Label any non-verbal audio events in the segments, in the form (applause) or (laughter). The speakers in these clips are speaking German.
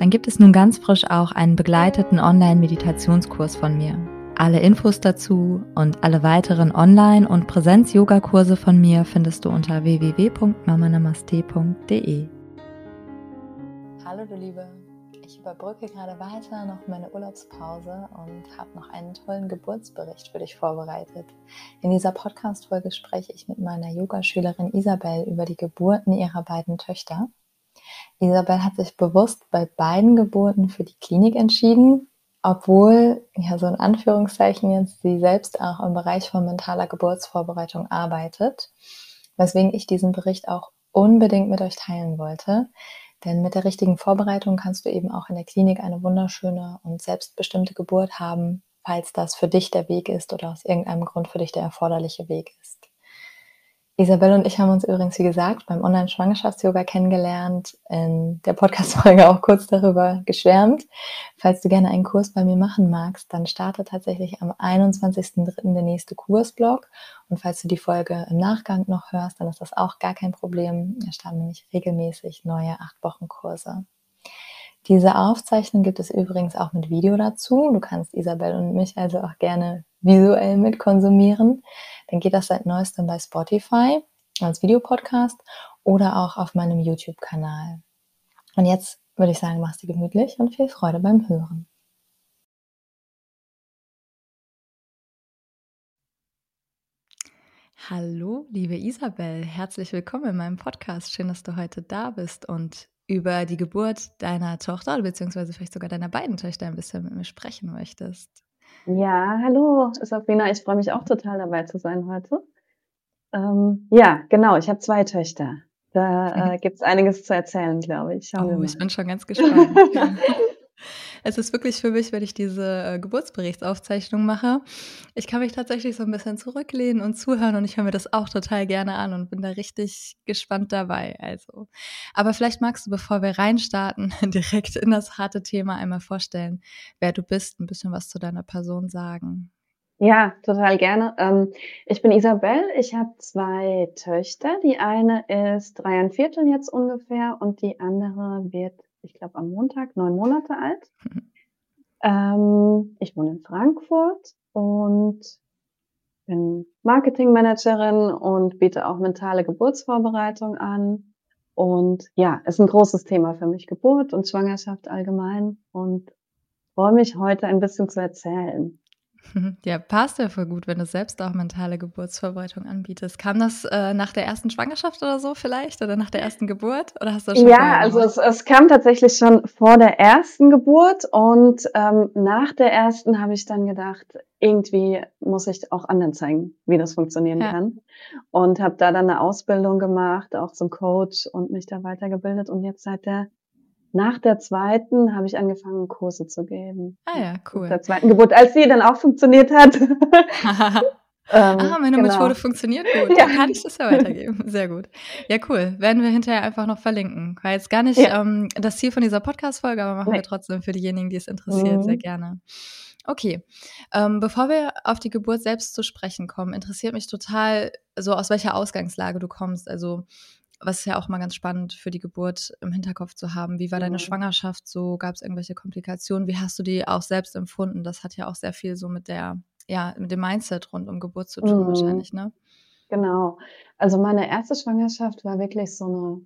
dann gibt es nun ganz frisch auch einen begleiteten Online-Meditationskurs von mir. Alle Infos dazu und alle weiteren Online- und Präsenz-Yoga-Kurse von mir findest du unter www.mamanamaste.de. Hallo du Liebe, ich überbrücke gerade weiter noch meine Urlaubspause und habe noch einen tollen Geburtsbericht für dich vorbereitet. In dieser Podcast-Folge spreche ich mit meiner Yogaschülerin Isabel über die Geburten ihrer beiden Töchter. Isabel hat sich bewusst bei beiden Geburten für die Klinik entschieden, obwohl, ja, so in Anführungszeichen jetzt, sie selbst auch im Bereich von mentaler Geburtsvorbereitung arbeitet, weswegen ich diesen Bericht auch unbedingt mit euch teilen wollte. Denn mit der richtigen Vorbereitung kannst du eben auch in der Klinik eine wunderschöne und selbstbestimmte Geburt haben, falls das für dich der Weg ist oder aus irgendeinem Grund für dich der erforderliche Weg ist. Isabelle und ich haben uns übrigens, wie gesagt, beim Online-Schwangerschafts-Yoga kennengelernt, in der Podcast-Folge auch kurz darüber geschwärmt. Falls du gerne einen Kurs bei mir machen magst, dann startet tatsächlich am 21.03. der nächste Kursblock. Und falls du die Folge im Nachgang noch hörst, dann ist das auch gar kein Problem. Da starten nämlich regelmäßig neue 8-Wochen-Kurse. Diese Aufzeichnung gibt es übrigens auch mit Video dazu. Du kannst Isabel und mich also auch gerne visuell mit konsumieren, dann geht das seit neuestem bei Spotify als Videopodcast oder auch auf meinem YouTube-Kanal. Und jetzt würde ich sagen, mach's dir gemütlich und viel Freude beim Hören. Hallo, liebe Isabel, herzlich willkommen in meinem Podcast. Schön, dass du heute da bist und über die Geburt deiner Tochter beziehungsweise vielleicht sogar deiner beiden Töchter ein bisschen mit mir sprechen möchtest. Ja, hallo Sabrina, ich freue mich auch total dabei zu sein heute. Ähm, ja, genau, ich habe zwei Töchter. Da (laughs) äh, gibt es einiges zu erzählen, glaube ich. Schauen oh, ich bin schon ganz gespannt. (laughs) Es ist wirklich für mich, wenn ich diese äh, Geburtsberichtsaufzeichnung mache, ich kann mich tatsächlich so ein bisschen zurücklehnen und zuhören und ich höre mir das auch total gerne an und bin da richtig gespannt dabei. Also, aber vielleicht magst du, bevor wir reinstarten, (laughs) direkt in das harte Thema einmal vorstellen, wer du bist, ein bisschen was zu deiner Person sagen. Ja, total gerne. Ähm, ich bin Isabel. Ich habe zwei Töchter. Die eine ist drei und Viertel jetzt ungefähr und die andere wird ich glaube, am Montag neun Monate alt. ähm, ich wohne in Frankfurt und bin Marketingmanagerin und biete auch mentale Geburtsvorbereitung an. Und ja, ist ein großes Thema für mich, Geburt und Schwangerschaft allgemein. Und freue mich heute ein bisschen zu erzählen. (laughs) Ja, passt ja voll gut, wenn du selbst auch mentale Geburtsvorbereitung anbietest. Kam das äh, nach der ersten Schwangerschaft oder so vielleicht oder nach der ersten Geburt? Oder hast du schon ja, also es, es, kam tatsächlich schon vor der ersten Geburt und ähm, nach der ersten habe ich dann gedacht, irgendwie muss ich auch anderen zeigen, wie das funktionieren ja. kann. Und habe da dann eine Ausbildung gemacht, auch zum Coach und mich da weitergebildet. Und jetzt seit der nach der zweiten habe ich angefangen, Kurse zu geben. Ah ja, cool. Nach der zweiten Geburt, als sie dann auch funktioniert hat. (laughs) (laughs) ähm, ah, meine genau. Methode funktioniert gut. Ja. Dann kann ich das ja weitergeben. Sehr gut. Ja, cool. Werden wir hinterher einfach noch verlinken. War jetzt gar nicht ja. ähm, das Ziel von dieser Podcast-Folge, aber machen nee. wir trotzdem für diejenigen, die es interessiert, mhm. sehr gerne. Okay, ähm, bevor wir auf die Geburt selbst zu sprechen kommen, interessiert mich total, so aus welcher Ausgangslage du kommst. Also was ist ja auch mal ganz spannend für die Geburt im Hinterkopf zu haben. Wie war mhm. deine Schwangerschaft so? Gab es irgendwelche Komplikationen? Wie hast du die auch selbst empfunden? Das hat ja auch sehr viel so mit der, ja, mit dem Mindset rund um Geburt zu tun, mhm. wahrscheinlich, ne? Genau. Also meine erste Schwangerschaft war wirklich so eine,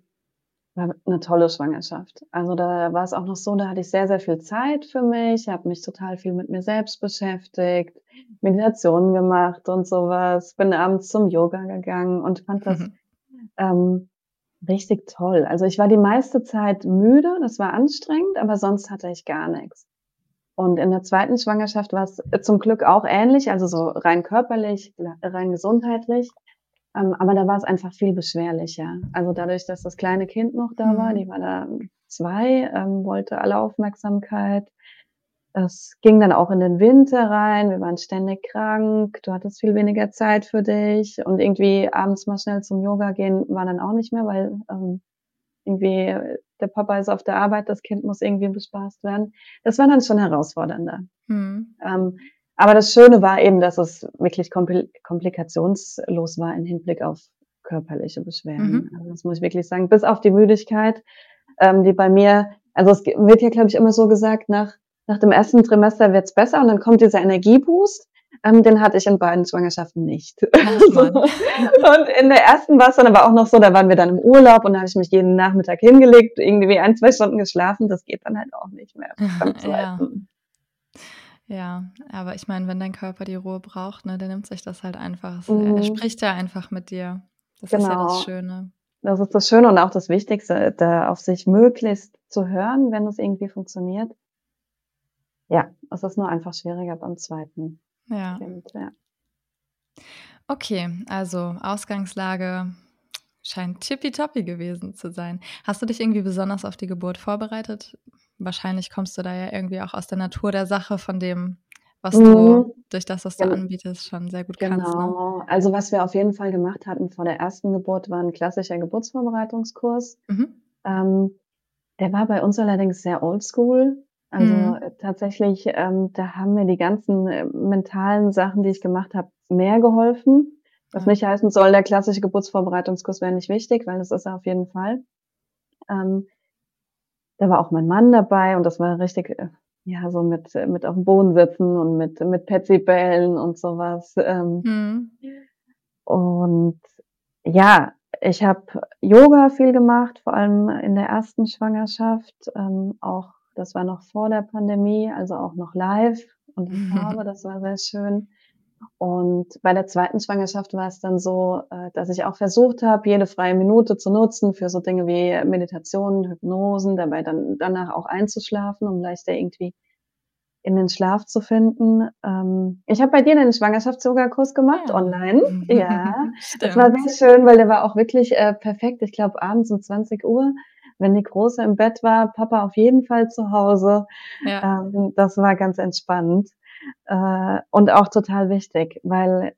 war eine tolle Schwangerschaft. Also da war es auch noch so, da hatte ich sehr, sehr viel Zeit für mich, habe mich total viel mit mir selbst beschäftigt, Meditationen gemacht und sowas, bin abends zum Yoga gegangen und fand das mhm. (laughs) ähm, Richtig toll. Also ich war die meiste Zeit müde, das war anstrengend, aber sonst hatte ich gar nichts. Und in der zweiten Schwangerschaft war es zum Glück auch ähnlich, also so rein körperlich, rein gesundheitlich. Ähm, aber da war es einfach viel beschwerlicher. Also dadurch, dass das kleine Kind noch da war, mhm. die war da zwei, ähm, wollte alle Aufmerksamkeit. Es ging dann auch in den Winter rein. Wir waren ständig krank. Du hattest viel weniger Zeit für dich und irgendwie abends mal schnell zum Yoga gehen war dann auch nicht mehr, weil ähm, irgendwie der Papa ist auf der Arbeit, das Kind muss irgendwie bespaßt werden. Das war dann schon herausfordernder. Mhm. Ähm, aber das Schöne war eben, dass es wirklich komplikationslos war im Hinblick auf körperliche Beschwerden. Mhm. Also das muss ich wirklich sagen. Bis auf die Müdigkeit, ähm, die bei mir, also es wird ja, glaube ich, immer so gesagt, nach, nach dem ersten Trimester wird's besser und dann kommt dieser Energieboost. Ähm, den hatte ich in beiden Schwangerschaften nicht. (laughs) und in der ersten war es dann aber auch noch so, da waren wir dann im Urlaub und da habe ich mich jeden Nachmittag hingelegt, irgendwie ein, zwei Stunden geschlafen. Das geht dann halt auch nicht mehr. ja. Ja, aber ich meine, wenn dein Körper die Ruhe braucht, ne, dann nimmt sich das halt einfach. Mhm. Er spricht ja einfach mit dir. Das genau. ist ja das genau. Schöne. Das ist das Schöne und auch das Wichtigste, da auf sich möglichst zu hören, wenn es irgendwie funktioniert. Ja, es ist nur einfach schwieriger beim zweiten. Ja. Kind, ja. Okay, also Ausgangslage scheint tippitoppi gewesen zu sein. Hast du dich irgendwie besonders auf die Geburt vorbereitet? Wahrscheinlich kommst du da ja irgendwie auch aus der Natur der Sache, von dem, was mhm. du durch das, was du genau. anbietest, schon sehr gut genau. kannst. Ne? Genau. Also was wir auf jeden Fall gemacht hatten vor der ersten Geburt, war ein klassischer Geburtsvorbereitungskurs. Mhm. Ähm, der war bei uns allerdings sehr oldschool. Also mhm. tatsächlich, ähm, da haben mir die ganzen äh, mentalen Sachen, die ich gemacht habe, mehr geholfen. Was nicht heißen soll, der klassische Geburtsvorbereitungskurs wäre nicht wichtig, weil das ist er auf jeden Fall. Ähm, da war auch mein Mann dabei und das war richtig, äh, ja, so mit, mit auf dem Boden sitzen und mit, mit Petsy-Bällen und sowas. Ähm, mhm. Und ja, ich habe Yoga viel gemacht, vor allem in der ersten Schwangerschaft, ähm, auch das war noch vor der Pandemie, also auch noch live und in Farbe, das war sehr schön. Und bei der zweiten Schwangerschaft war es dann so, äh, dass ich auch versucht habe, jede freie Minute zu nutzen für so Dinge wie Meditationen, Hypnosen, dabei dann danach auch einzuschlafen, um leichter irgendwie in den Schlaf zu finden. Ähm, ich habe bei dir einen Schwangerschafts-Yoga-Kurs gemacht, ja. online. Ja, (laughs) das war sehr schön, weil der war auch wirklich äh, perfekt. Ich glaube, abends um 20 Uhr wenn die Große im Bett war, Papa auf jeden Fall zu Hause. Ja. Ähm, das war ganz entspannend äh, und auch total wichtig, weil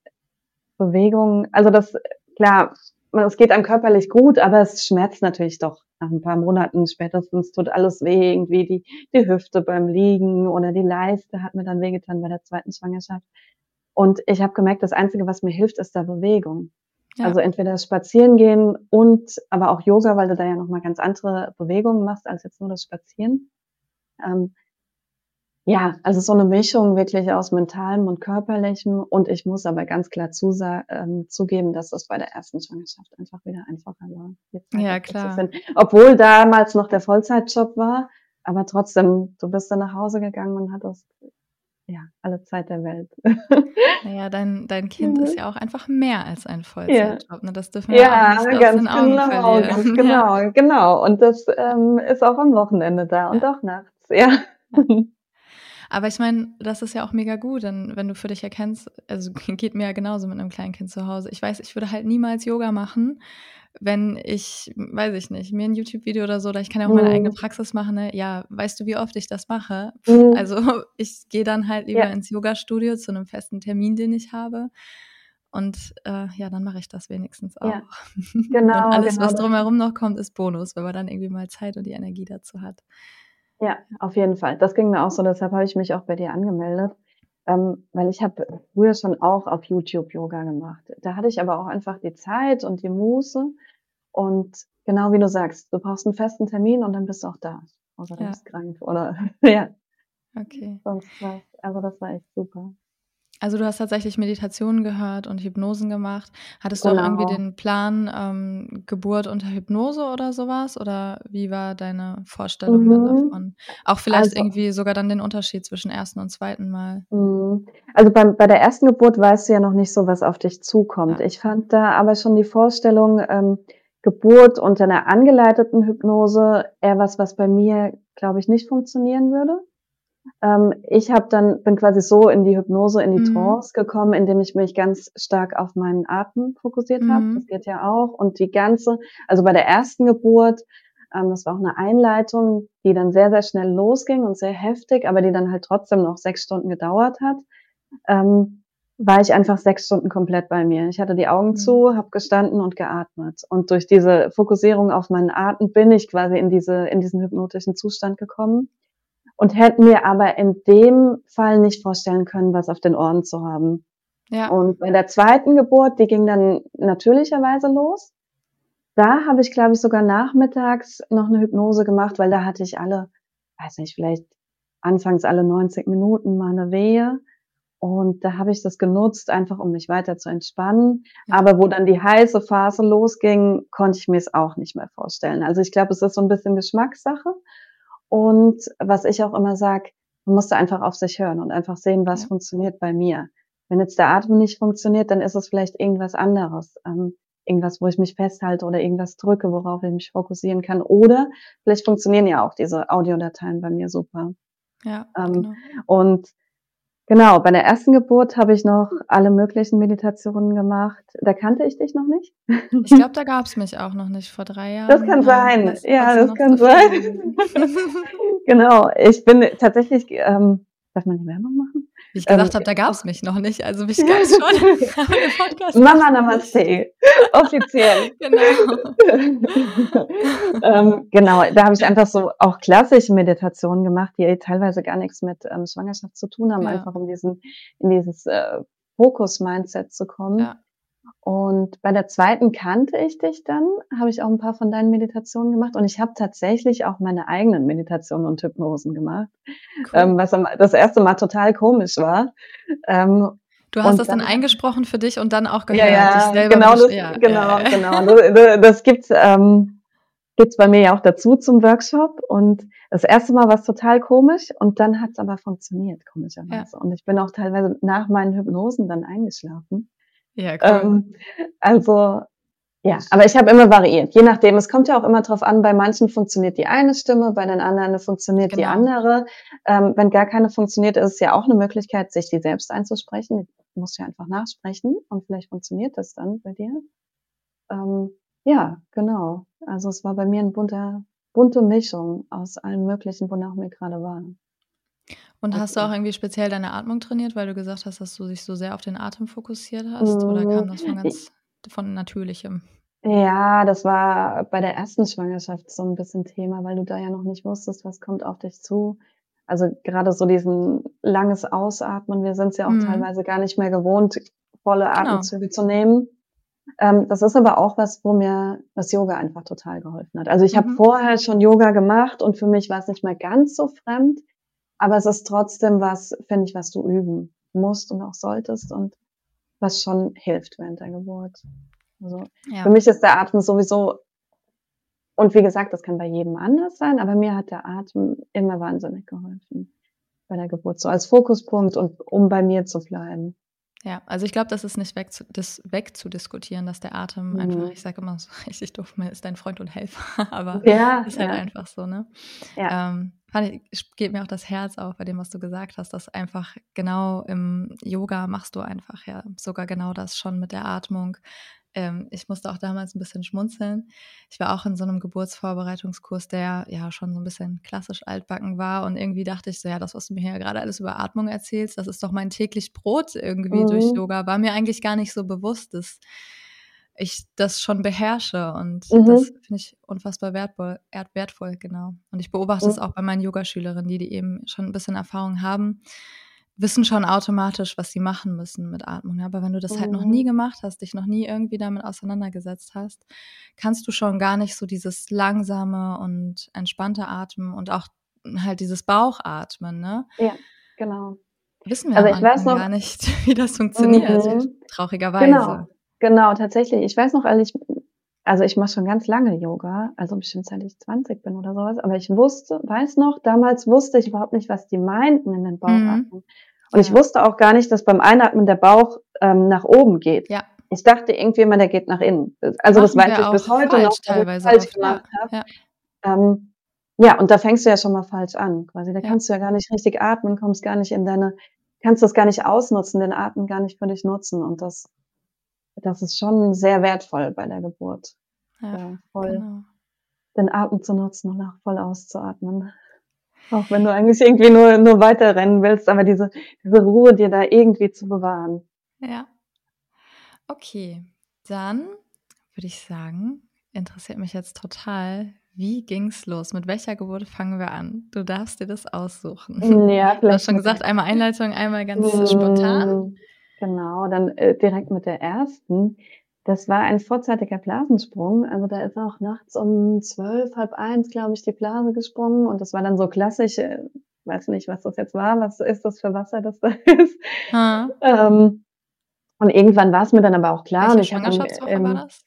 Bewegung, also das, klar, es geht einem körperlich gut, aber es schmerzt natürlich doch nach ein paar Monaten spätestens tut alles weh, irgendwie die, die Hüfte beim Liegen oder die Leiste hat mir dann wehgetan bei der zweiten Schwangerschaft. Und ich habe gemerkt, das Einzige, was mir hilft, ist da Bewegung. Ja. Also entweder spazieren gehen und aber auch Yoga, weil du da ja nochmal ganz andere Bewegungen machst als jetzt nur das Spazieren. Ähm, ja, also so eine Mischung wirklich aus mentalem und körperlichem. Und ich muss aber ganz klar ähm, zugeben, dass das bei der ersten Schwangerschaft einfach wieder einfacher war. Ja, klar. Obwohl damals noch der Vollzeitjob war, aber trotzdem, du bist dann nach Hause gegangen und hattest ja, alle Zeit der Welt. Naja, dein, dein Kind mhm. ist ja auch einfach mehr als ein Vollzeitjob. Ne? Das dürfen wir ja, auch nicht ganz aus den Augen genau, verlieren. Ganz (laughs) genau, ja. genau. Und das ähm, ist auch am Wochenende da und auch nachts, ja. (laughs) Aber ich meine, das ist ja auch mega gut, denn wenn du für dich erkennst, also (laughs) geht mir ja genauso mit einem kleinen Kind zu Hause. Ich weiß, ich würde halt niemals Yoga machen, wenn ich, weiß ich nicht, mir ein YouTube-Video oder so, oder ich kann ja auch meine eigene mhm. Praxis machen, ne? ja, weißt du, wie oft ich das mache? Mhm. Also (laughs) ich gehe dann halt lieber ja. ins Yoga-Studio zu einem festen Termin, den ich habe. Und äh, ja, dann mache ich das wenigstens auch. Ja, (laughs) genau. und alles, genau. was drumherum noch kommt, ist Bonus, wenn man dann irgendwie mal Zeit und die Energie dazu hat. Ja, auf jeden Fall. Das ging mir auch so, deshalb habe ich mich auch bei dir angemeldet. Ähm, weil ich habe früher schon auch auf YouTube Yoga gemacht. Da hatte ich aber auch einfach die Zeit und die Muße. Und genau wie du sagst, du brauchst einen festen Termin und dann bist du auch da. Außer du ja. bist krank oder (laughs) ja. Okay. Sonst was. Also das war echt super. Also du hast tatsächlich Meditationen gehört und Hypnosen gemacht. Hattest genau. du auch irgendwie genau. den Plan, ähm, Geburt unter Hypnose oder sowas? Oder wie war deine Vorstellung mhm. davon? Auch vielleicht also, irgendwie sogar dann den Unterschied zwischen ersten und zweiten Mal. Mhm. Also beim, bei der ersten Geburt weißt du ja noch nicht so, was auf dich zukommt. Ja. Ich fand da aber schon die Vorstellung, ähm, Geburt unter einer angeleiteten Hypnose eher was, was bei mir, glaube ich, nicht funktionieren würde. Ähm, ich habe dann bin quasi so in die Hypnose, in die mhm. Trance gekommen, indem ich mich ganz stark auf meinen Atem fokussiert mhm. habe. Das geht ja auch. Und die ganze, also bei der ersten Geburt Ähm, das war auch eine Einleitung, die dann sehr, sehr schnell losging und sehr heftig, aber die dann halt trotzdem noch sechs Stunden gedauert hat. Ähm, war ich einfach sechs Stunden komplett bei mir. Ich hatte die Augen mhm. zu, habe gestanden und geatmet. Und durch diese Fokussierung auf meinen Atem bin ich quasi in diese in diesen hypnotischen Zustand gekommen und hätte mir aber in dem Fall nicht vorstellen können, was auf den Ohren zu haben. Ja. Und bei der zweiten Geburt, die ging dann natürlicherweise los. Da habe ich, glaube ich, sogar nachmittags noch eine Hypnose gemacht, weil da hatte ich alle, weiß nicht, vielleicht anfangs alle 90 Minuten mal eine Wehe. Und da habe ich das genutzt, einfach um mich weiter zu entspannen. Ja. Aber wo dann die heiße Phase losging, konnte ich mir es auch nicht mehr vorstellen. Also ich glaube, es ist so ein bisschen Geschmackssache. Und was ich auch immer sage, man musste einfach auf sich hören und einfach sehen, was ja. funktioniert bei mir. Wenn jetzt der Atem nicht funktioniert, dann ist es vielleicht irgendwas anderes. Ähm, irgendwas, wo ich mich festhalte oder irgendwas drücke, worauf ich mich fokussieren kann. Oder vielleicht funktionieren ja auch diese Audiodateien bei mir super. Ja. Ähm, genau. Und Genau, bei der ersten Geburt habe ich noch alle möglichen Generationen gemacht. Da kannte ich dich noch nicht. Ich glaube, da gab es mich auch noch nicht vor drei Jahren. Das kann sein. Das ja, das kann sein. (laughs) genau, ich bin tatsächlich, ähm, darf man die Werbung machen? Wie ich gesagt ähm, habe, da gab es mich noch nicht. Also mich (laughs) gab es schon. (laughs) Mama Namaste. (laughs) Offiziell. genau. ähm, genau, da habe ich einfach so auch klassische Meditationen gemacht, die teilweise gar nichts mit ähm, Schwangerschaft zu tun haben, ja. einfach um diesen, in dieses äh, Fokus-Mindset zu kommen. Ja. Und bei der zweiten kannte ich dich dann, habe ich auch ein paar von deinen Meditationen gemacht und ich habe tatsächlich auch meine eigenen Meditationen und Hypnosen gemacht, cool. ähm, was das erste Mal total komisch war. Ähm, du hast das dann, dann, eingesprochen für dich und dann auch gehört. Ja, ja genau, das, ja, genau, ja. genau. Das, das gibt's ähm, gibt's bei mir ja auch dazu zum Workshop und das erste Mal war es total komisch und dann hat's aber funktioniert komischerweise ja. und ich bin auch teilweise nach meinen Hypnosen dann eingeschlafen. Ja, cool. Ähm, also ja, aber ich habe immer variiert, je nachdem. Es kommt ja auch immer drauf an, bei manchen funktioniert die eine Stimme, bei den anderen funktioniert genau. die andere. Ähm, wenn gar keine funktioniert, ist es ja auch eine Möglichkeit, sich die selbst einzusprechen. Du musst ja einfach nachsprechen und vielleicht funktioniert das dann bei dir. Ähm, ja, genau. Also es war bei mir eine bunte, bunte Mischung aus allen möglichen, wonach mir gerade war. Und hast du auch irgendwie speziell deine Atmung trainiert, weil du gesagt hast, dass du dich so sehr auf den Atem fokussiert hast? Mhm. Oder kam das von ganz von Natürlichem? Ja, das war bei der ersten Schwangerschaft so ein bisschen Thema, weil du da ja noch nicht wusstest, was kommt auf dich zu. Also gerade so diesen langes Ausatmen, wir sind es ja auch mhm. teilweise gar nicht mehr gewohnt, volle genau. Atemzüge genau. zu nehmen. Ähm, das ist aber auch was, wo mir das Yoga einfach total geholfen hat. Also ich mhm. habe vorher schon Yoga gemacht und für mich war es nicht mehr ganz so fremd. Aber es ist trotzdem was, finde ich, was du üben musst und auch solltest und was schon hilft während der Geburt. Also ja. für mich ist der Atem sowieso, und wie gesagt, das kann bei jedem anders sein, aber mir hat der Atem immer wahnsinnig geholfen bei der Geburt, so als Fokuspunkt und um bei mir zu bleiben. Ja, also ich glaube, das ist nicht weg zu, das wegzudiskutieren, dass der Atem mhm. einfach, ich sage immer so (laughs) richtig doof, ist dein Freund und Helfer, (laughs) aber ja, ist halt ja. einfach so, ne? Ja. Ähm, fand ich, geht mir auch das Herz auf bei dem, was du gesagt hast, dass einfach genau im Yoga machst du einfach ja sogar genau das schon mit der Atmung. Ähm, ich musste auch damals ein bisschen schmunzeln. Ich war auch in so einem Geburtsvorbereitungskurs, der ja schon so ein bisschen klassisch altbacken war und irgendwie dachte ich so, ja, das, was du mir hier gerade alles über Atmung erzählst, das ist doch mein täglich Brot irgendwie mhm. durch Yoga. War mir eigentlich gar nicht so bewusst, dass ich das schon beherrsche und mhm. das finde ich unfassbar wertvoll, wertvoll, genau. Und ich beobachte es mhm. auch bei meinen Yogaschülerinnen, die, die eben schon ein bisschen Erfahrung haben, wissen schon automatisch, was sie machen müssen mit Atmung. Aber wenn du das mhm. halt noch nie mhm. gemacht hast, dich noch nie irgendwie damit auseinandergesetzt hast, kannst du schon gar nicht so dieses langsame und entspannte Atmen und auch halt dieses Bauchatmen, ne? Ja, genau. Wissen wir also ich weiß noch, gar nicht, (laughs) wie das funktioniert, mhm. traurigerweise. Genau. Genau, tatsächlich. Ich weiß noch, als ich, also ich mache schon ganz lange Yoga, also bestimmt seit ich 20 bin oder sowas, aber ich wusste, weiß noch, damals wusste ich überhaupt nicht, was die meinten in den Bauchatmen. Mhm. Und ja. ich wusste auch gar nicht, dass beim Einatmen der Bauch ähm, nach oben geht. Ja. Ich dachte irgendwie immer, der geht nach innen. Also das weiß ich bis heute noch, teilweise falsch gemacht ja. habe. Ja. Ähm, ja, und da fängst du ja schon mal falsch an, quasi. Da kannst du ja gar nicht richtig atmen, kommst gar nicht in deine, kannst das gar nicht ausnutzen, den Atem gar nicht für dich nutzen. Und das das ist schon sehr wertvoll bei der Geburt. Ja, voll. Genau. den Atem zu nutzen und auch voll auszuatmen. Auch wenn du eigentlich irgendwie nur, nur weiterrennen willst, aber diese, diese Ruhe dir da irgendwie zu bewahren. Ja. Okay, dann würde ich sagen, interessiert mich jetzt total, wie ging's los? Mit welcher Geburt fangen wir an? Du darfst dir das aussuchen. Ja, du hast schon gesagt, einmal Einleitung, einmal ganz mm, spontan. Genau, dann äh, direkt mit der ersten. Das war ein vorzeitiger Blasensprung. Also da ist auch nachts um zwölf, halb eins, glaube ich, die Blase gesprungen. Und das war dann so klassisch, äh, weiß nicht, was das jetzt war, was ist das für Wasser, das da (laughs) ist. Ähm, und irgendwann war es mir dann aber auch klar. Welche Schwangerschaftswoche ähm, war das?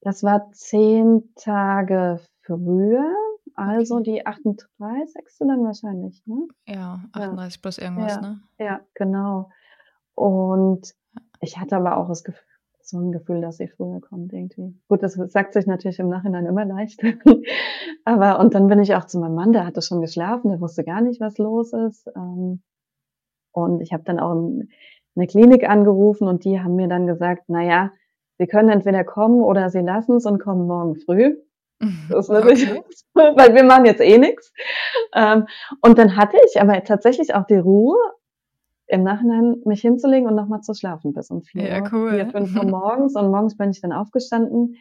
Das war zehn Tage früher, also die 38. dann wahrscheinlich, ne? Ja, 38 ja. plus irgendwas, ja. ne? Ja, genau. Und ich hatte aber auch das Gefühl, so ein Gefühl, dass sie früher kommt irgendwie. Gut, das sagt sich natürlich im Nachhinein immer leicht. (laughs) aber und dann bin ich auch zu meinem Mann, der hatte schon geschlafen, der wusste gar nicht, was los ist. Ähm, und ich habe dann auch in eine Klinik angerufen und die haben mir dann gesagt, na ja, sie können entweder kommen oder sie lassen es und kommen morgen früh. (laughs) Das ist natürlich, okay. weil wir machen jetzt eh nichts. Ähm, und dann hatte ich aber tatsächlich auch die Ruhe, im Nachhinein mich hinzulegen und nochmal zu schlafen bis um vier, ja, cool. vier, fünf Uhr morgens. Und morgens bin ich dann aufgestanden,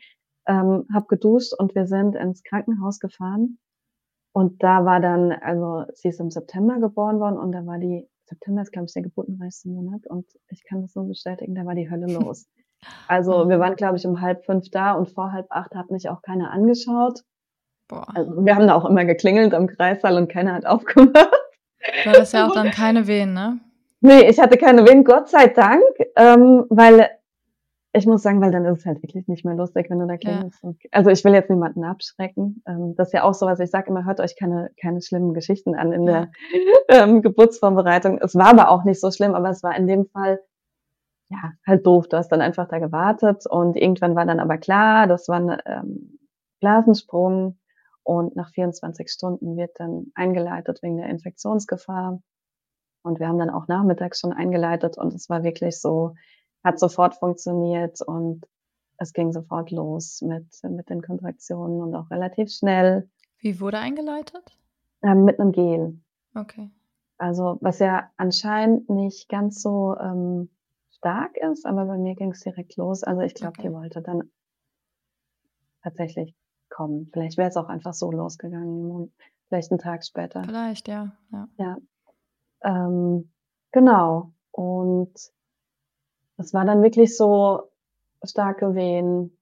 ähm, habe geduscht und wir sind ins Krankenhaus gefahren. Und da war dann, also sie ist im September geboren worden und da war die, September ist, glaube ich, der geburtenreichste Monat und ich kann das so bestätigen, da war die Hölle los. (laughs) Also wir waren, glaube ich, um halb fünf da und vor halb acht hat mich auch keiner angeschaut. Boah. Also wir haben da auch immer geklingelt am Kreissaal und keiner hat aufgemacht. Du hattest ja auch (laughs) dann keine Wehen, ne? Nee, ich hatte keine Wehen, Gott sei Dank, ähm, weil ich muss sagen, weil dann ist es halt wirklich nicht mehr lustig, wenn du da klingelst. Ja. Also ich will jetzt niemanden abschrecken. Ähm, das ist ja auch so, was ich sage immer, hört euch keine, keine schlimmen Geschichten an in ja. der ähm, Geburtsvorbereitung. Es war aber auch nicht so schlimm, aber es war in dem Fall ja, halt doof. Du hast dann einfach da gewartet und irgendwann war dann aber klar, das war ein ähm, Blasensprung und nach 24 Stunden wird dann eingeleitet wegen der Infektionsgefahr. Und wir haben dann auch nachmittags schon eingeleitet und es war wirklich so, hat sofort funktioniert und es ging sofort los mit, mit den Kontraktionen und auch relativ schnell. Wie wurde eingeleitet? Ähm, mit einem Gel. Okay. Also was ja anscheinend nicht ganz so ähm, stark ist, aber bei mir ging es direkt los. Also ich glaube, okay. die wollte dann tatsächlich kommen. Vielleicht wäre es auch einfach so losgegangen, vielleicht einen Tag später. Vielleicht, ja. Ja. ja. Ähm, genau. Und es war dann wirklich so starke Wehen,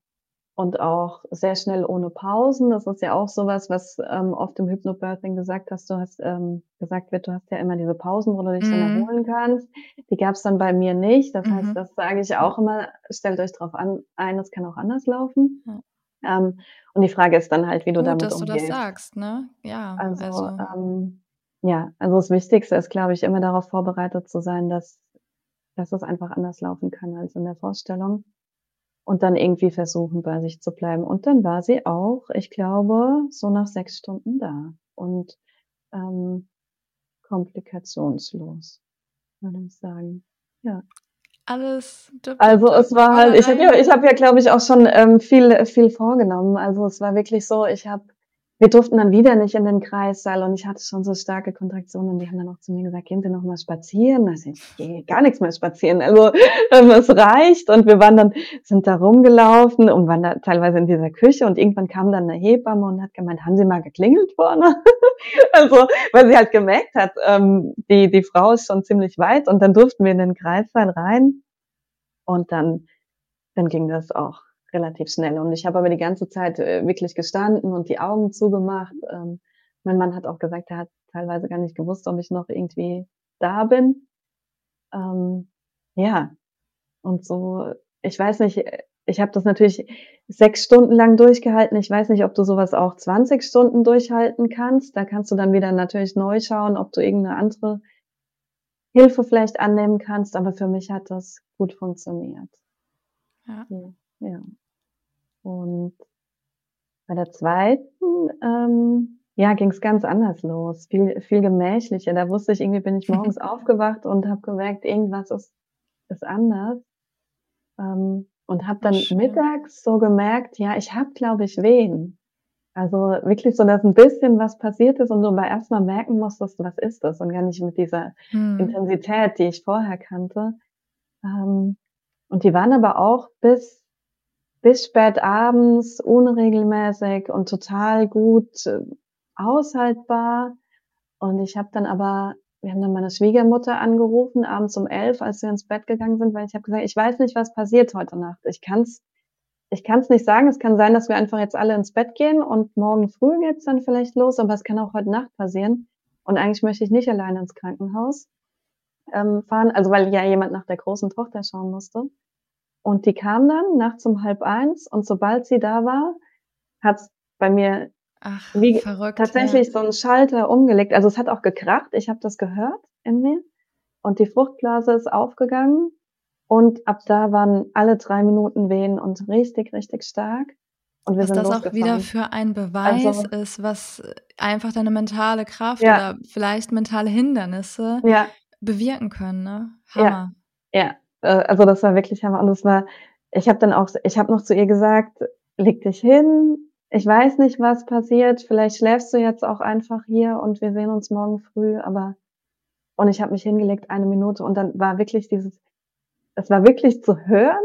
und auch sehr schnell ohne Pausen. Das ist ja auch sowas, was ähm, oft im Hypnobirthing gesagt hast. Du hast ähm, gesagt wird, du hast ja immer diese Pausen, wo du dich mhm. dann erholen kannst. Die gab es dann bei mir nicht. Das mhm. heißt, das sage ich auch immer. Stellt euch darauf an, ein, es kann auch anders laufen. Ja. Ähm, und die Frage ist dann halt, wie du Gut, damit dass umgehst. dass du das sagst, ne? Ja. Also, also. Ähm, ja, also das Wichtigste ist, glaube ich, immer darauf vorbereitet zu sein, dass dass es einfach anders laufen kann als in der Vorstellung und dann irgendwie versuchen, bei sich zu bleiben. Und dann war sie auch, ich glaube, so nach sechs Stunden da und ähm, komplikationslos, würde ich sagen. Ja. Alles. Also es war halt, ich habe ja, ich habe ja, glaube ich, auch schon ähm, viel, viel vorgenommen. Also es war wirklich so, ich habe wir durften dann wieder nicht in den Kreissaal und ich hatte schon so starke Kontraktionen und die haben dann auch zu mir gesagt, gehen Sie noch mal spazieren. Also ich gehe gar nichts mehr spazieren. Also es reicht und wir waren dann, sind da rumgelaufen und waren da teilweise in dieser Küche und irgendwann kam dann eine Hebamme und hat gemeint, haben Sie mal geklingelt vorne? (laughs) also, weil sie halt gemerkt hat, ähm, die, die Frau ist schon ziemlich weit und dann durften wir in den Kreissaal rein und dann, dann ging das auch relativ schnell. Und ich habe aber die ganze Zeit äh, wirklich gestanden und die Augen zugemacht. Ähm, mein Mann hat auch gesagt, er hat teilweise gar nicht gewusst, ob ich noch irgendwie da bin. Ähm, ja, und so, ich weiß nicht, ich habe das natürlich sechs Stunden lang durchgehalten. Ich weiß nicht, ob du sowas auch 20 Stunden durchhalten kannst. Da kannst du dann wieder natürlich neu schauen, ob du irgendeine andere Hilfe vielleicht annehmen kannst. Aber für mich hat das gut funktioniert. Ja. ja. Ja. Und bei der zweiten, ähm, ja, ging es ganz anders los, viel, viel gemächlicher. Da wusste ich, irgendwie bin ich morgens (laughs) aufgewacht und habe gemerkt, irgendwas ist, ist anders. Ähm, und habe dann Schön. mittags so gemerkt, ja, ich habe, glaube ich, Wehen. Also wirklich so, dass ein bisschen was passiert ist und du aber erstmal merken musstest, was ist das und gar nicht mit dieser Mhm. Intensität, die ich vorher kannte. Ähm, und die waren aber auch bis bis spät abends unregelmäßig und total gut äh, aushaltbar. Und ich habe dann aber wir haben dann meine Schwiegermutter angerufen, abends um elf, als wir ins Bett gegangen sind, weil ich habe gesagt: „Ich weiß nicht, was passiert heute Nacht. Ich kann's ich kann's nicht sagen. Es kann sein, dass wir einfach jetzt alle ins Bett gehen und morgen früh geht's dann vielleicht los, aber es kann auch heute Nacht passieren. Und eigentlich möchte ich nicht alleine ins Krankenhaus, ähm, fahren, also weil ja jemand nach der großen Tochter schauen musste. Und die kam dann nachts um halb eins und sobald sie da war, hat's bei mir Ach, wie verrückt, ja. tatsächlich so 'n Schalter umgelegt. Also, es hat auch gekracht. Ich habe das gehört in mir und die Fruchtblase ist aufgegangen und ab da waren alle 3 Minuten Wehen und richtig, richtig stark und wir Was sind das auch wieder für ein Beweis Also ist, was einfach deine mentale Kraft Ja. oder vielleicht mentale Hindernisse Ja. bewirken können, ne? Ja. Hammer. Ja. Äh, also, das war wirklich Hammer und das war ich habe dann auch ich habe noch zu ihr gesagt: „Leg dich hin. Ich weiß nicht, was passiert. Vielleicht schläfst du jetzt auch einfach hier und wir sehen uns morgen früh, aber“ und ich habe mich hingelegt, eine Minute und dann war wirklich dieses es war wirklich zu hören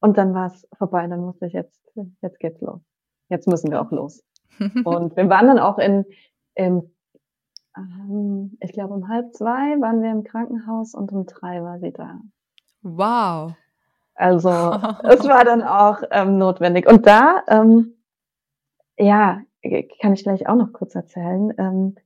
und dann war's vorbei. Dann wusste ich: „Jetzt jetzt geht's los. Jetzt müssen wir auch los.“ (laughs) Und wir waren dann auch in im ähm, ich glaube, um halb zwei waren wir im Krankenhaus und um drei war sie da. Wow. Also, (laughs) es war dann auch, ähm, notwendig. Und da, ähm, ja, kann ich gleich auch noch kurz erzählen, ähm,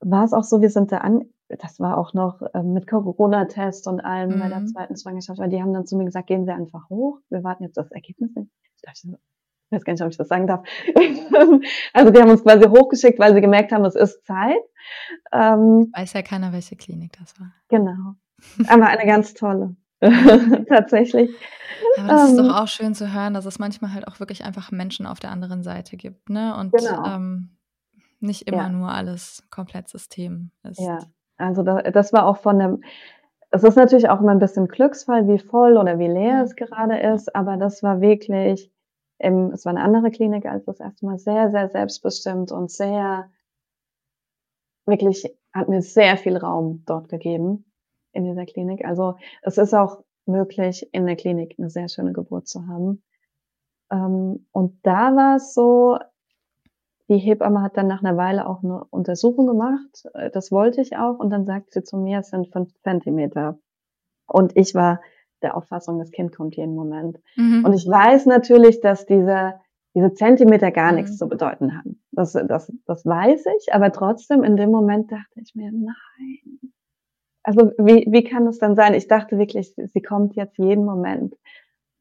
war's auch so, wir sind da an das war auch noch, ähm, mit Corona-Test und allem bei der Mhm. zweiten Schwangerschaft, weil die haben dann zu mir gesagt: „Gehen Sie einfach hoch. Wir warten jetzt das Ergebnis nicht.“ Ich dachte ich weiß gar nicht, ob ich das sagen darf. (laughs) Also, die haben uns quasi hochgeschickt, weil sie gemerkt haben, es ist Zeit. Ähm Weiß ja keiner, welche Klinik das war. Genau. Aber eine ganz tolle. (laughs) Tatsächlich. Aber das ist doch Ähm auch schön zu hören, dass es manchmal halt auch wirklich einfach Menschen auf der anderen Seite gibt, ne? Und, Genau. ähm, nicht immer Ja. nur alles komplett System ist. Ja, also da das war auch von 'nem es ist natürlich auch immer 'n bisschen Glücksfall, wie voll oder wie leer Ja. es gerade ist, aber das war wirklich ähm, es war 'ne andere Klinik als das erste Mal, sehr, sehr selbstbestimmt und sehr wirklich hat mir sehr viel Raum dort gegeben in dieser Klinik. Also, es ist auch möglich, in der Klinik 'ne sehr schöne Geburt zu haben. Ähm, und da war's so die Hebamme hat dann nach 'ner Weile auch 'ne Untersuchung gemacht. Äh, das wollte ich auch und dann sagt sie zu mir: „Es sind 5 Zentimeter.“ Und ich war der Auffassung, das Kind kommt jeden Moment. Und Mhm. ich weiß natürlich, dass diese diese Zentimeter gar nix Mhm. zu bedeuten haben. Das das das weiß ich, aber trotzdem in dem Moment dachte ich mir: „Nein.“ Also, wie wie kann das denn sein? Ich dachte wirklich, sie kommt jetzt jeden Moment.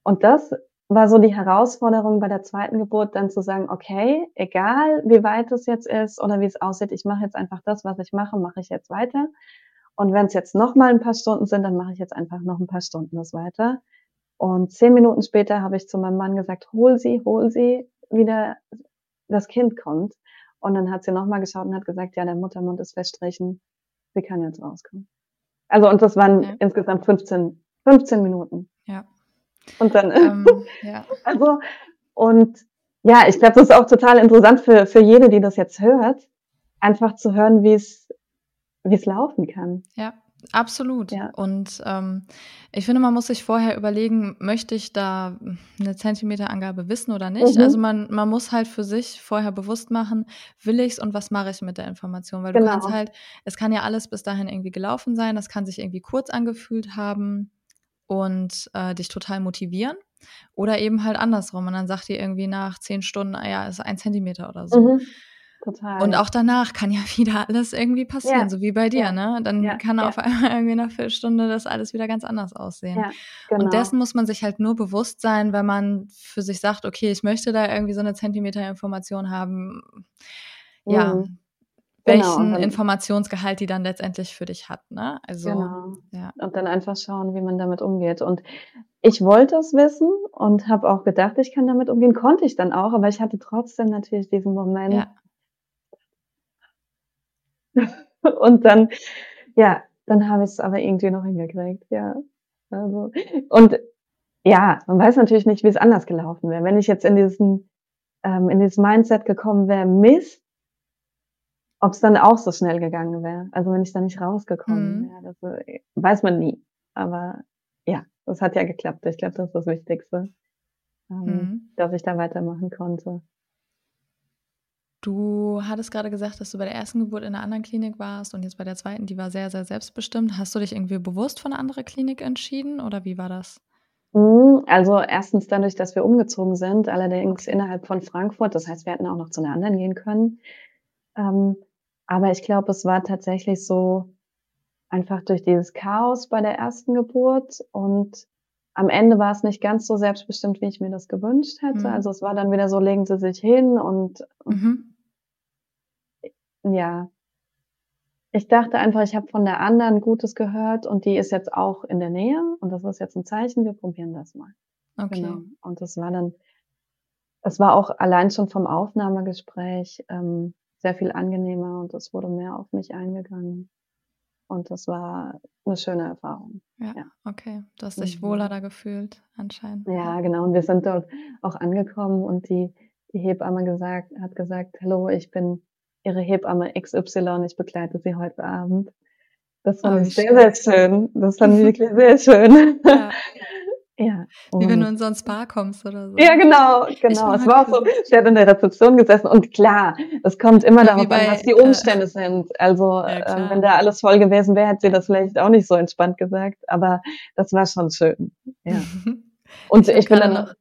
Und das war so die Herausforderung bei der zweiten Geburt, dann zu sagen: „Okay, egal wie weit es jetzt ist oder wie's aussieht, ich mache jetzt einfach das, was ich mache, mache ich jetzt weiter. Und wenn's jetzt noch mal 'n paar Stunden sind, dann mache ich jetzt einfach noch 'n paar Stunden das weiter.“ Und 10 Minuten später habe ich zu meinem Mann gesagt: „Hol sie, hol sie, wieder das Kind kommt.“ Und dann hat sie noch mal geschaut und hat gesagt: „Ja, der Muttermund ist verstrichen. Sie kann jetzt rauskommen.“ Also, und das waren Ja. insgesamt 15 15 Minuten. Ja. Und dann Ähm, (laughs) ja. also und ja, ich glaube, das ist auch total interessant für für jede, die das jetzt hört, einfach zu hören, wie's wie's laufen kann. Ja, absolut. Ja. Und, ähm, ich finde, man muss sich vorher überlegen, möchte ich da 'ne Zentimeterangabe wissen oder nicht? Also, Mhm. man man muss halt für sich vorher bewusst machen: „Will ich's und was mache ich mit der Information?“ Weil du kannst Genau. halt es kann ja alles bis dahin irgendwie gelaufen sein. Das kann sich irgendwie kurz angefühlt haben und, äh, dich total motivieren oder eben halt andersrum. Und dann sagt die irgendwie nach 10 Stunden: „Ah ja, ist 1 Zentimeter“ oder so. Mhm. Total, Und auch danach kann ja (laughs) wieder alles irgendwie passieren, Ja. so wie bei dir, Ja. ne? Dann Ja. kann auf (laughs) einmal irgendwie nach Viertelstunde das alles wieder ganz anders aussehen. Ja, Und dessen genau. muss man sich halt nur bewusst sein, wenn man für sich sagt: „Okay, ich möchte da irgendwie so 'ne Zentimeterinformation haben“, ja, Mhm. Genau, welchen dann Informationsgehalt die dann letztendlich für dich hat, ne? Also, Genau. ja. Und dann einfach schauen, wie man damit umgeht. Und ich wollte es wissen und habe auch gedacht, ich kann damit umgehen. Konnte ich dann auch, aber ich hatte trotzdem natürlich diesen Moment Ja. (laughs) und dann ja, dann habe ich's aber irgendwie noch hingekriegt, ja. Also und ja, man weiß natürlich nicht, wie's anders gelaufen wäre. Wenn ich jetzt in diesen ähm, in dieses Mindset gekommen wäre, Mist, ob es dann auch so schnell gegangen wäre. Also wenn ich da nicht rausgekommen Mhm. wäre, das äh, weiß man nie. Aber ja, das hat ja geklappt. Ich glaube, das ist das Wichtigste, ähm, Mhm. dass ich da weitermachen konnte. Du hattest gerade gesagt, dass du bei der ersten Geburt in einer anderen Klinik warst und jetzt bei der zweiten, die war sehr, sehr selbstbestimmt. Hast du dich irgendwie bewusst für eine andere Klinik entschieden oder wie war das? Mhm, also erstens dadurch, dass wir umgezogen sind, allerdings innerhalb von Frankfurt. Das heißt, wir hätten auch noch zu einer anderen gehen können. Ähm, aber ich glaube, es war tatsächlich so einfach durch dieses Chaos bei der ersten Geburt und am Ende war es nicht ganz so selbstbestimmt, wie ich mir das gewünscht hätte. Mhm. Also es war dann wieder so, legen Sie sich hin und Mhm. Ja. Ich dachte einfach, ich habe von der anderen Gutes gehört und die ist jetzt auch in der Nähe und das ist jetzt ein Zeichen, wir probieren das mal. Okay. Genau. Und das war dann, es war auch allein schon vom Aufnahmegespräch ähm, sehr viel angenehmer und es wurde mehr auf mich eingegangen. Und das war eine schöne Erfahrung. Ja, Ja. okay. Du hast dich Mhm. wohler da gefühlt, anscheinend. Ja, genau. Und wir sind dort auch angekommen und die, die Hebamme gesagt, hat gesagt, hallo, ich bin Ihre Hebamme XY, ich begleite Sie heute Abend. Das fand wie ich sehr, schön. sehr schön. Das fand ich wirklich sehr schön. Ja. (laughs) ja. Wie wenn du in so ein Spa kommst oder so. Ja, genau, genau. Es war auch so, sie hat in der Rezeption gesessen und klar, es kommt immer Ja, darauf an, bei, was die äh, Umstände sind. Also, Ja, äh, wenn da alles voll gewesen wäre, hätte sie das vielleicht auch nicht so entspannt gesagt, aber das war schon schön. Ja. (laughs) Und Ich ich, bin dann noch- noch,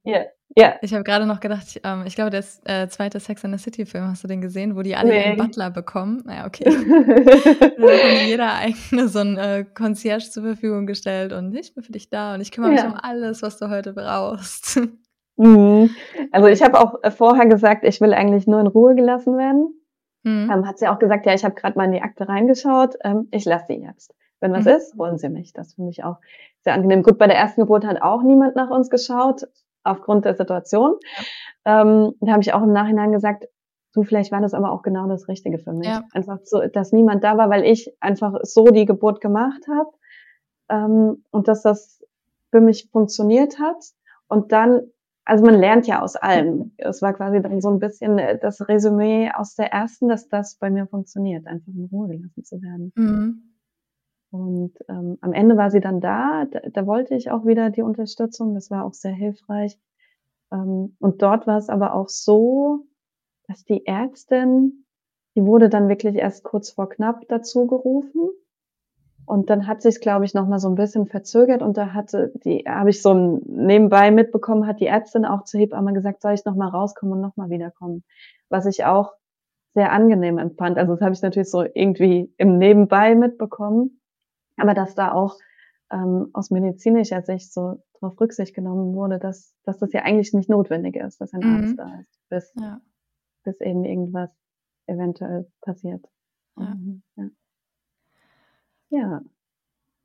ja, Ich habe gerade noch gedacht, ich, ähm, ich glaube, der äh, zweite Sex and the City Film, hast du den gesehen, wo die alle Nee. ihren Butler bekommen? Naja, okay. (laughs) Dann bekommt jeder eigene so ein äh, Concierge zur Verfügung gestellt und ich bin für dich da und ich kümmere mich Ja. um alles, was du heute brauchst. (laughs) Mhm. Also ich habe auch äh, vorher gesagt, ich will eigentlich nur in Ruhe gelassen werden. Hm. Ähm, hat sie auch gesagt, ja, ich habe gerade mal in die Akte reingeschaut, ähm, ich lasse sie jetzt. Wenn was Mhm. ist, holen sie mich. Das finde ich auch sehr angenehm. Gut, bei der ersten Geburt hat auch niemand nach uns geschaut, aufgrund der Situation. Ähm, da habe ich auch im Nachhinein gesagt, du, vielleicht war das aber auch genau das Richtige für mich. Ja. Einfach so, dass niemand da war, weil ich einfach so die Geburt gemacht habe ähm, und dass das für mich funktioniert hat. Und dann, also man lernt ja aus allem. Es war quasi dann so ein bisschen äh, das Resümee aus der ersten, dass das bei mir funktioniert, einfach in Ruhe gelassen zu werden. Mhm. Und ähm, am Ende war sie dann da, da, da wollte ich auch wieder die Unterstützung, das war auch sehr hilfreich. Ähm, und dort war es aber auch so, dass die Ärztin, die wurde dann wirklich erst kurz vor knapp dazu gerufen. Und dann hat sich, glaube ich, noch mal so ein bisschen verzögert und da hatte die, habe ich so ein nebenbei mitbekommen, hat die Ärztin auch zur Hebamme gesagt, soll ich noch mal rauskommen und noch mal wiederkommen, was ich auch sehr angenehm empfand. Also das habe ich natürlich so irgendwie im Nebenbei mitbekommen, aber dass da auch ähm, aus medizinischer Sicht so darauf Rücksicht genommen wurde, dass, dass das ja eigentlich nicht notwendig ist, dass ein Mhm. Arzt da ist, bis, Ja. bis eben irgendwas eventuell passiert. Ja. Mhm, ja. ja.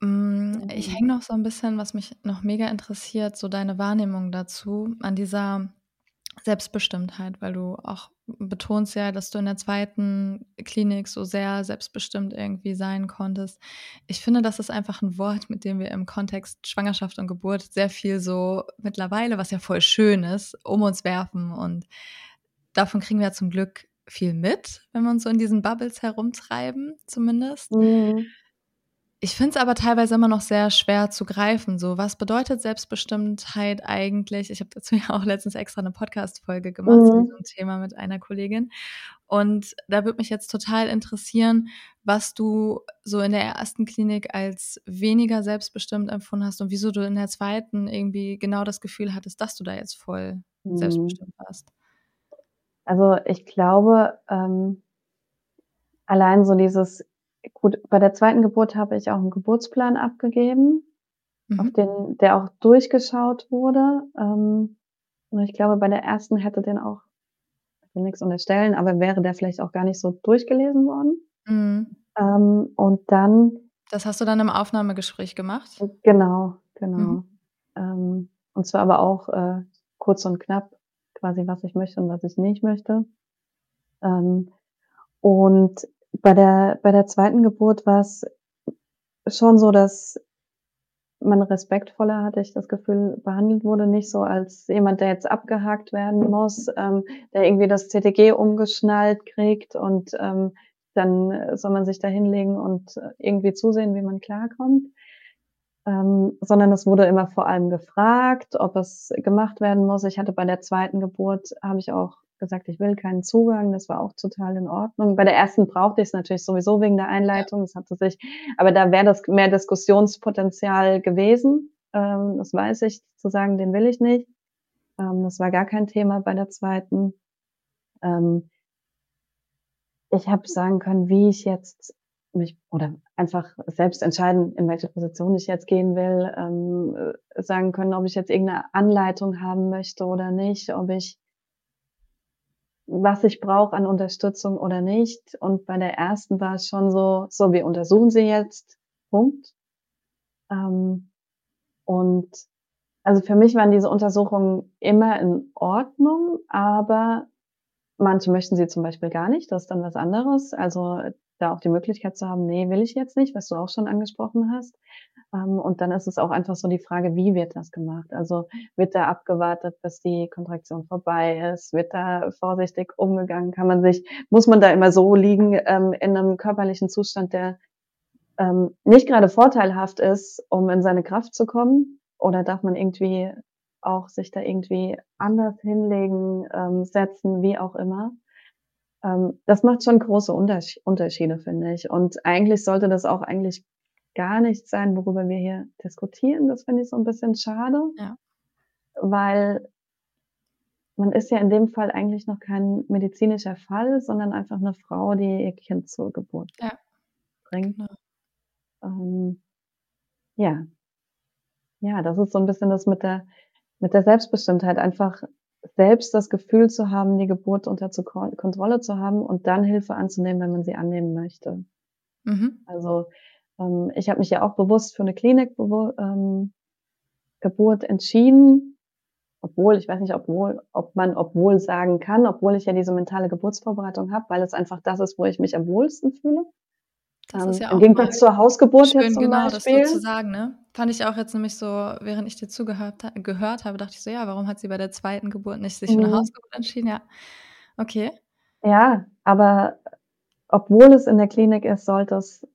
Mm, Ich hänge noch so ein bisschen, was mich noch mega interessiert, so deine Wahrnehmung dazu, an dieser Selbstbestimmtheit, weil du auch betonst ja, dass du in der zweiten Klinik so sehr selbstbestimmt irgendwie sein konntest. Ich finde, das ist einfach ein Wort, mit dem wir im Kontext Schwangerschaft und Geburt sehr viel so mittlerweile, was ja voll schön ist, um uns werfen. Und davon kriegen wir ja zum Glück viel mit, wenn wir uns so in diesen Bubbles herumtreiben, zumindest. Mhm. Ich finde es aber teilweise immer noch sehr schwer zu greifen. So, was bedeutet Selbstbestimmtheit eigentlich? Ich habe dazu (laughs) ja auch letztens extra eine Podcast-Folge gemacht zu Mhm. diesem Thema mit einer Kollegin. Und da würde mich jetzt total interessieren, was du so in der ersten Klinik als weniger selbstbestimmt empfunden hast und wieso du in der zweiten irgendwie genau das Gefühl hattest, dass du da jetzt voll Mhm. selbstbestimmt warst. Also ich glaube, ähm, allein so dieses, gut, bei der zweiten Geburt habe ich auch einen Geburtsplan abgegeben, auf Mhm. den, der auch durchgeschaut wurde. Ähm, und ich glaube, bei der ersten hätte den auch, ich will nichts unterstellen, aber wäre der vielleicht auch gar nicht so durchgelesen worden. Mhm. Ähm, und dann, Das hast du dann im Aufnahmegespräch gemacht? genau, genau. Mhm. Ähm, und zwar aber auch äh, kurz und knapp, quasi was ich möchte und was ich nicht möchte. Ähm, und bei der, bei der zweiten Geburt war es schon so, dass man respektvoller, hatte ich das Gefühl, behandelt wurde, nicht so als jemand, der jetzt abgehakt werden muss, ähm, der irgendwie das CTG umgeschnallt kriegt und ähm, dann soll man sich da hinlegen und irgendwie zusehen, wie man klarkommt. Ähm, sondern es wurde immer vor allem gefragt, ob es gemacht werden muss. Ich hatte bei der zweiten Geburt, habe ich auch gesagt, ich will keinen Zugang. Das war auch total in Ordnung. Bei der ersten brauchte ich es natürlich sowieso wegen der Einleitung. Das hatte sich, aber da wäre das mehr Diskussionspotenzial gewesen. Ähm, das weiß ich, zu sagen, den will ich nicht. Ähm, das war gar kein Thema bei der zweiten. Ähm, ich habe sagen können, wie ich jetzt mich oder einfach selbst entscheiden, in welche Position ich jetzt gehen will, ähm, äh, sagen können, ob ich jetzt irgendeine Anleitung haben möchte oder nicht, ob ich was ich brauche an Unterstützung oder nicht. Und bei der ersten war es schon so, so, wir untersuchen sie jetzt. Punkt. Ähm, und also für mich waren diese Untersuchungen immer in Ordnung, aber manche möchten sie zum Beispiel gar nicht. Das ist dann was anderes. Also da auch die Möglichkeit zu haben, nee, will ich jetzt nicht, was du auch schon angesprochen hast. Ähm, und dann ist es auch einfach so die Frage, wie wird das gemacht? Also wird da abgewartet, bis die Kontraktion vorbei ist? Wird da vorsichtig umgegangen? Kann man sich, muss man da immer so liegen ähm, in einem körperlichen Zustand, der ähm, nicht gerade vorteilhaft ist, um in seine Kraft zu kommen? Oder darf man irgendwie auch sich da irgendwie anders hinlegen, setzen, wie auch immer? Das macht schon große Unterschiede, finde ich. Und eigentlich sollte das auch eigentlich gar nichts sein, worüber wir hier diskutieren. Das finde ich so ein bisschen schade. Ja. Weil man ist ja in dem Fall eigentlich noch kein medizinischer Fall, sondern einfach eine Frau, die ihr Kind zur Geburt ja. bringt. Genau. Ähm, ja. Ja, das ist so ein bisschen das mit der, mit der Selbstbestimmtheit. Einfach selbst das Gefühl zu haben, die Geburt unter Kontrolle zu haben und dann Hilfe anzunehmen, wenn man sie annehmen möchte. Mhm. Also ähm, ich habe mich ja auch bewusst für eine Klinikgeburt ähm, entschieden, obwohl, ich weiß nicht, obwohl, ob man obwohl sagen kann, obwohl ich ja diese mentale Geburtsvorbereitung habe, weil es einfach das ist, wo ich mich am wohlsten fühle. Das ist ähm, ja Im Gegensatz zur Hausgeburt schön, jetzt zum genau, Beispiel. das so zu sagen, ne? Fand ich auch jetzt nämlich so, während ich dir zugehört gehört habe, dachte ich so, ja, warum hat sie bei der zweiten Geburt nicht sich für eine mhm. Hausgeburt entschieden? Ja, okay. Ja, aber obwohl es in der Klinik ist, sollte es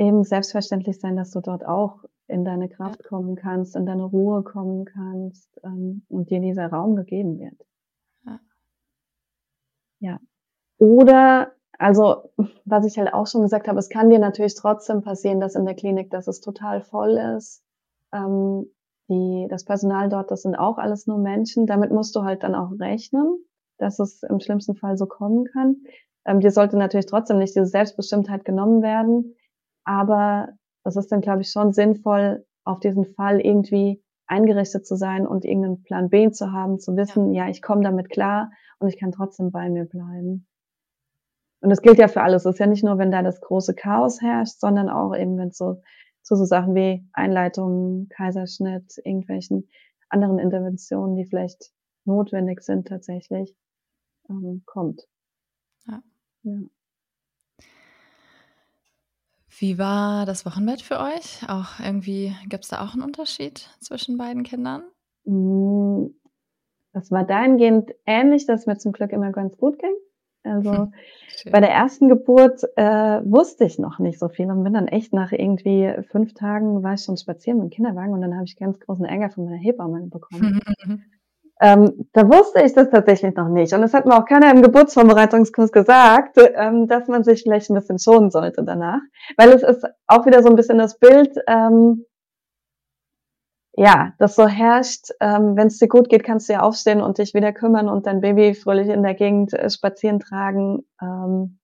eben selbstverständlich sein, dass du dort auch in deine Kraft kommen kannst, in deine Ruhe kommen kannst ähm, und dir dieser Raum gegeben wird. Ja. ja. Oder, also, was ich halt auch schon gesagt habe, es kann dir natürlich trotzdem passieren, dass in der Klinik, dass es total voll ist. Ähm, die, das Personal dort, das sind auch alles nur Menschen. Damit musst du halt dann auch rechnen, dass es im schlimmsten Fall so kommen kann. Ähm, dir sollte natürlich trotzdem nicht diese Selbstbestimmtheit genommen werden aber es ist dann, glaube ich, schon sinnvoll, auf diesen Fall irgendwie eingerichtet zu sein und irgendeinen Plan B zu haben, zu wissen, ja, ja ich komme damit klar und ich kann trotzdem bei mir bleiben. Und das gilt ja für alles. Es ist ja nicht nur, wenn da das große Chaos herrscht, sondern auch eben, wenn es so zu so Sachen wie Einleitung, Kaiserschnitt, irgendwelchen anderen Interventionen, die vielleicht notwendig sind tatsächlich, ähm, kommt. Ja. ja. Wie war das Wochenbett für euch? Auch irgendwie gibt es da auch einen Unterschied zwischen beiden Kindern? Hm, das war dahingehend ähnlich, dass mir zum Glück immer ganz gut ging. Also hm, (laughs) bei der ersten Geburt äh, wusste ich noch nicht so viel und bin dann echt nach irgendwie fünf Tagen war ich schon spazieren im Kinderwagen und dann habe ich ganz großen Ärger von meiner Hebamme bekommen. (laughs) Ähm, da wusste ich das tatsächlich noch nicht. Und es hat mir auch keiner im Geburtsvorbereitungskurs gesagt, ähm, dass man sich vielleicht ein bisschen schonen sollte danach. Weil es ist auch wieder so ein bisschen das Bild, ähm, ja, das so herrscht, ähm, wenn es dir gut geht, kannst du ja aufstehen und dich wieder kümmern und dein Baby fröhlich in der Gegend äh, spazieren tragen. Ähm,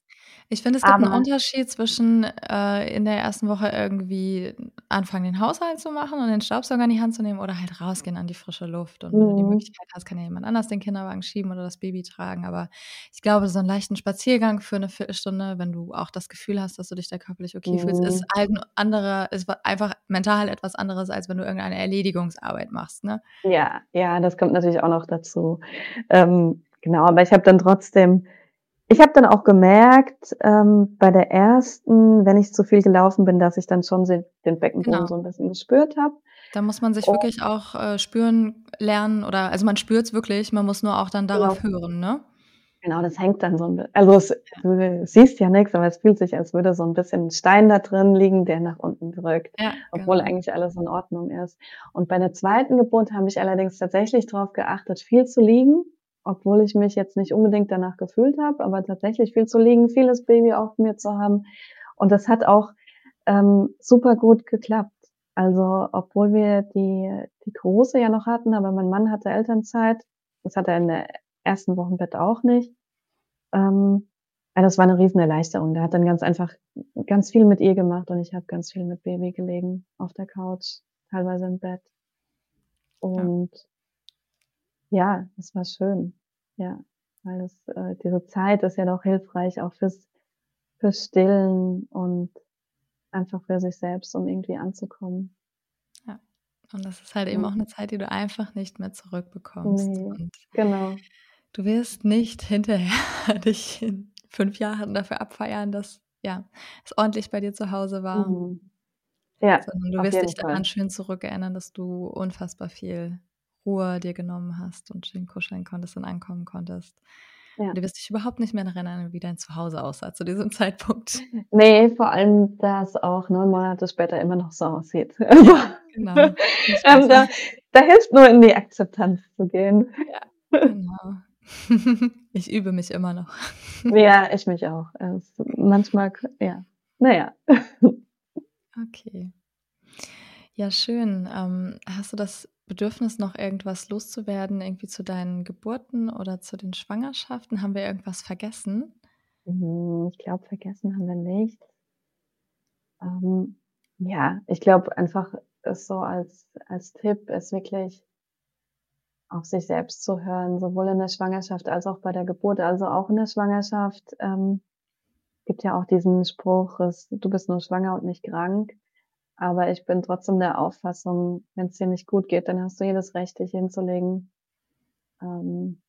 ich finde, es gibt einen Unterschied zwischen äh, in der ersten Woche irgendwie anfangen, den Haushalt zu machen und den Staubsauger in die Hand zu nehmen oder halt rausgehen an die frische Luft. Und wenn du die mhm. Möglichkeit hast, kann ja jemand anders den Kinderwagen schieben oder das Baby tragen. Aber ich glaube, so einen leichten Spaziergang für eine Viertelstunde, wenn du auch das Gefühl hast, dass du dich da körperlich okay fühlst, ist mhm. halt ein anderer, ist einfach mental etwas anderes, als wenn du irgendeine Erledigungsarbeit machst, ne? Ja, ja, das kommt natürlich auch noch dazu. Ähm, genau, aber ich habe dann trotzdem ich habe dann auch gemerkt, ähm, bei der ersten, wenn ich zu viel gelaufen bin, dass ich dann schon den Beckenboden Genau. so ein bisschen gespürt habe. Da muss man sich Und wirklich auch, äh, spüren lernen oder also, man spürt's wirklich, man muss nur auch dann genau. darauf hören, ne? Genau, das hängt dann so 'n bi also, es du siehst ja nix, aber es fühlt sich, als würde so 'n bisschen 'n Stein da drin liegen, der nach unten drückt, Ja, obwohl genau. eigentlich alles in Ordnung ist. Und bei der zweiten Geburt habe ich allerdings tatsächlich drauf geachtet, viel zu liegen, obwohl ich mich jetzt nicht unbedingt danach gefühlt habe, aber tatsächlich viel zu liegen, viel das Baby auf mir zu haben. Und das hat auch, ähm, super gut geklappt. Also, obwohl wir die die Große ja noch hatten, aber mein Mann hatte Elternzeit. Das hat er in der ersten Wochenbett auch nicht. Ähm, das war 'ne Riesenerleichterung. Der hat dann ganz einfach ganz viel mit ihr gemacht und ich habe ganz viel mit Baby gelegen auf der Couch, teilweise im Bett. Und ja, es war schön. Ja, weil es äh, diese Zeit ist ja doch hilfreich auch fürs fürs Stillen und einfach für sich selbst, um irgendwie anzukommen. Ja. Und das ist halt eben Ja. auch 'ne Zeit, die du einfach nicht mehr zurückbekommst. Ne, Und genau. du wirst nicht hinterher (laughs) dich in 5 Jahren dafür abfeiern, dass, ja, es ordentlich bei dir zu Hause war. Mhm. Ja, Sondern du wirst dich daran Fall. schön zurückerinnern, dass du unfassbar viel Ruhe dir genommen hast und schön kuscheln konntest und ankommen konntest. Ja. du wirst dich überhaupt nicht mehr daran erinnern, wie dein Zuhause aussah zu diesem (laughs) Zeitpunkt. Ne, vor allem, dass auch 9 Monate später immer noch so aussieht. Also, (laughs) Ja, genau. Ähm, da da hilft nur, in die Akzeptanz zu gehen. Ja, genau. (laughs) Ich übe mich immer noch. Ja, ich mich auch. Es manchmal ja. Na ja. Okay. Ja, schön. Ähm, hast du das Bedürfnis, noch irgendwas loszuwerden, irgendwie zu deinen Geburten oder zu den Schwangerschaften? Haben wir irgendwas vergessen? Hm, ich glaube, vergessen haben wir nichts. Ähm, ja, ich glaube einfach, es so als als Tipp ist wirklich auf sich selbst zu hören, sowohl in der Schwangerschaft als auch bei der Geburt. Also, auch in der Schwangerschaft, ähm, gibt ja auch diesen Spruch, „Du bist nur schwanger und nicht krank.“ Aber ich bin trotzdem der Auffassung, wenn's dir nicht gut geht, dann hast du jedes Recht, dich hinzulegen. Ähm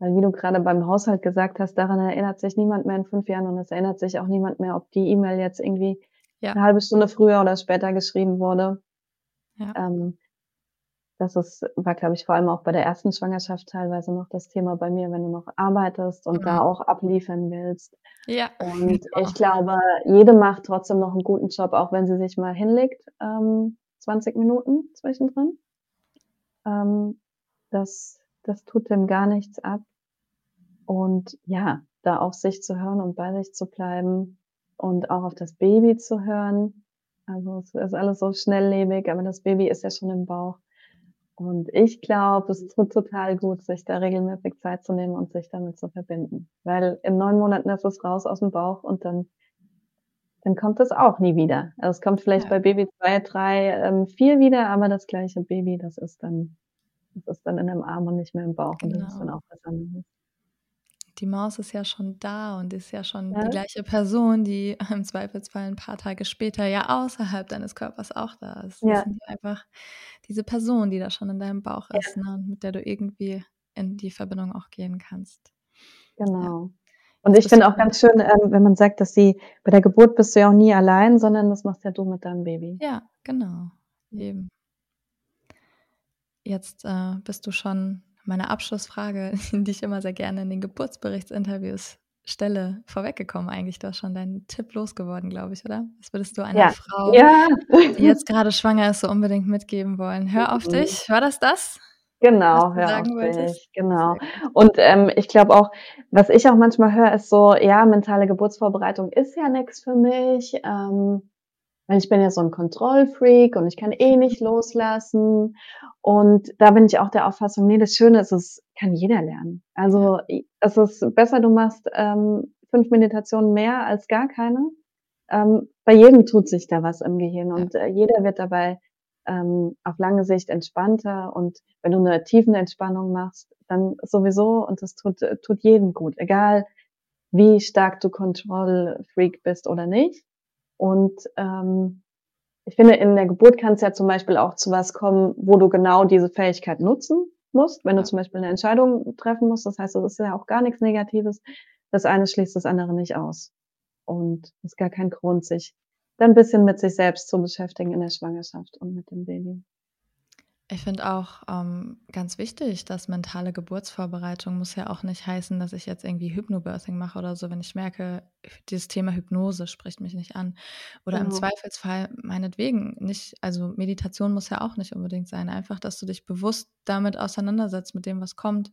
weil wie du grade beim Haushalt gesagt hast, daran erinnert sich niemand mehr in 5 Jahren und es erinnert sich auch niemand mehr, ob die E-Mail jetzt irgendwie Ja. 'ne halbe Stunde früher oder später geschrieben wurde. Ja. Ähm, das ist war, glaube ich, vor allem auch bei der ersten Schwangerschaft teilweise noch das Thema bei mir, wenn du noch arbeitest und Mhm. da auch abliefern willst. Ja, Und (laughs) ich glaube, jede macht trotzdem noch 'n guten Job, auch wenn sie sich mal hinlegt, ähm, 20 Minuten zwischendrin. Ähm, das das tut dem gar nichts ab. Und ja, da auf sich zu hören und bei sich zu bleiben und auch auf das Baby zu hören. Also, es ist alles so schnelllebig, aber das Baby ist ja schon im Bauch. Und ich glaube, es tut total gut, sich da regelmäßig Zeit zu nehmen und sich damit zu verbinden. Weil in 9 Monaten ist es raus aus'm Bauch und dann dann kommt es auch nie wieder. Also, es kommt vielleicht Ja. bei Baby 2, 3, ähm, 4 wieder, aber das gleiche Baby, das ist dann das ist dann in deinem Arm und nicht mehr im Bauch und das ist dann Genau. auch was anderes. Die Maus ist ja schon da und ist ja schon die Ja. gleiche Person, die (laughs) im Zweifelsfall 'n paar Tage später ja außerhalb deines Körpers auch da ist. Das Ja. sind einfach diese Person, die da schon in deinem Bauch ist, Ja. ne, und mit der du irgendwie in die Verbindung auch gehen kannst. Genau. Und ich finde auch ganz schön, ähm, wenn man sagt, dass sie bei der Geburt bist du ja auch nie allein, sondern das machst ja du mit deinem Baby. Ja, genau, eben. Jetzt, äh, bist du schon meiner Abschlussfrage, (laughs) die ich immer sehr gerne in den Geburtsberichtsinterviews stelle, vorweggekommen eigentlich. Du hast schon deinen Tipp losgeworden, glaube ich, oder? Was würdest du einer Ja. Frau, Ja. die jetzt grade schwanger ist, so unbedingt mitgeben wollen? Hör auf Mhm. dich. War das das, Genau, hör auf dich, genau. Und, ähm, ich glaube auch, was ich auch manchmal höre, ist so: „Ja, mentale Geburtsvorbereitung ist ja nix für mich, ähm, weil ich bin ja so 'n Kontrollfreak und ich kann eh nicht (laughs) loslassen.“ Und da bin ich auch der Auffassung: „Ne, das Schöne ist, es kann jeder lernen.“ Ja. Also, es ist besser, du machst, ähm, 5 Meditationen mehr als gar keine. Ähm, bei jedem tut sich da was im Gehirn und, äh, jeder wird dabei, ähm, auf lange Sicht entspannter und wenn du 'ne Tiefenentspannung machst, dann sowieso und das tut äh, tut jedem gut, egal wie stark du Control-Freak bist oder nicht. Und, ähm, ich finde, in der Geburt kann's ja zum Beispiel auch zu was kommen, wo du genau diese Fähigkeit nutzen musst, wenn du zum Beispiel 'ne Entscheidung treffen musst. Das heißt, das ist ja auch gar nix Negatives. das eine schließt das andere nicht aus. Und es ist gar kein Grund, sich dann ein bisschen mit sich selbst zu beschäftigen in der Schwangerschaft und mit dem Baby. Ich finde auch ähm, ganz wichtig, dass mentale Geburtsvorbereitung muss ja auch nicht heißen, dass ich jetzt irgendwie Hypnobirthing mache oder so, wenn ich merke, dieses Thema Hypnose spricht mich nicht an. Oder genau. im Zweifelsfall meinetwegen nicht, also Meditation muss ja auch nicht unbedingt sein. Einfach, dass du dich bewusst damit auseinandersetzt, mit dem, was kommt.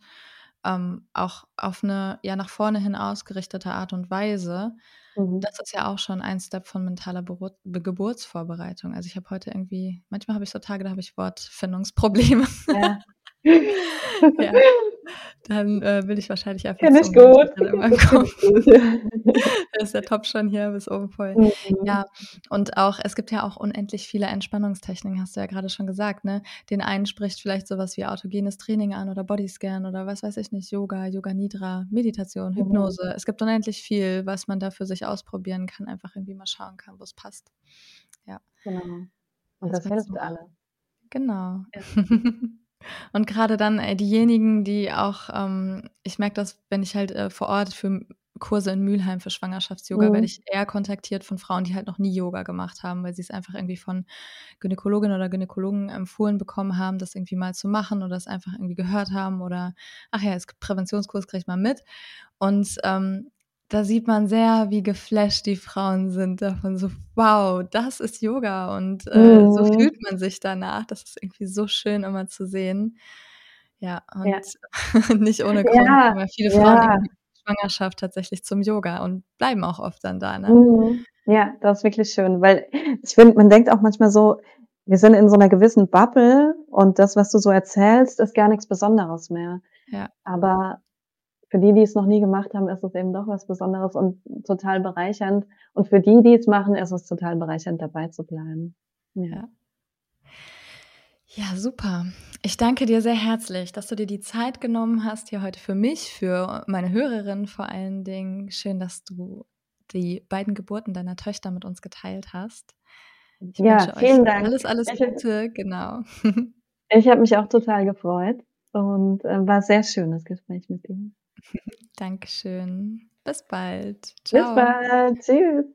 Ähm, auch auf eine ja nach vorne hin ausgerichtete Art und Weise. Mhm. Das ist ja auch schon ein Step von mentaler Be Geburtsvorbereitung. Also ich habe heute irgendwie, manchmal habe ich so Tage, da habe ich Wortfindungsprobleme. Ja. (laughs) (laughs) ja. Dann äh, will ich wahrscheinlich einfach Kenn ich gut. in meinem Kopf. da ist der Top schon hier bis oben voll. Mhm. Ja, und auch, es gibt ja auch unendlich viele Entspannungstechniken, hast du ja gerade schon gesagt, ne? Den einen spricht vielleicht sowas wie autogenes Training an oder Bodyscan oder was weiß ich nicht, Yoga, Yoga Nidra, Meditation, mhm. Hypnose. Mhm. Es gibt unendlich viel, was man da für sich ausprobieren kann, einfach irgendwie mal schauen kann, wo es passt. Ja. Genau. Und das, das hilft alle. Genau. Ja. (laughs) Und gerade dann äh, diejenigen, die auch, ähm, ich merke das, wenn ich halt äh, vor Ort für Kurse in Mülheim für Schwangerschafts-Yoga mhm. werde ich eher kontaktiert von Frauen, die halt noch nie Yoga gemacht haben, weil sie es einfach irgendwie von Gynäkologin oder Gynäkologen empfohlen bekommen haben, das irgendwie mal zu machen oder es einfach irgendwie gehört haben oder ach ja, es Präventionskurs kriege ich mal mit. Und ähm, da sieht man sehr, wie geflasht die Frauen sind davon. So, wow, das ist Yoga und äh, mhm. so fühlt man sich danach. Das ist irgendwie so schön immer zu sehen. Ja, und ja. (laughs) nicht ohne Grund ja. kommen viele Frauen ja. Schwangerschaft tatsächlich zum Yoga und bleiben auch oft dann da. Ne? Mhm. Ja, das ist wirklich schön, weil ich finde, man denkt auch manchmal so, wir sind in so einer gewissen Bubble und das, was du so erzählst, ist gar nichts Besonderes mehr. Ja. Aber für die, die es noch nie gemacht haben, ist es eben doch was Besonderes und total bereichernd. Und für die, die es machen, ist es total bereichernd, dabei zu bleiben. Ja. Ja, super. Ich danke dir sehr herzlich, dass du dir die Zeit genommen hast hier heute für mich, für meine Hörerin vor allen Dingen. Schön, dass du die beiden Geburten deiner Töchter mit uns geteilt hast. Ich ja, vielen Dank. Alles, alles Gute, genau. Ich habe mich auch total gefreut und äh, war sehr schön, das Gespräch mit dir. Dankeschön. Bis bald. Ciao. Bis bald. Tschüss.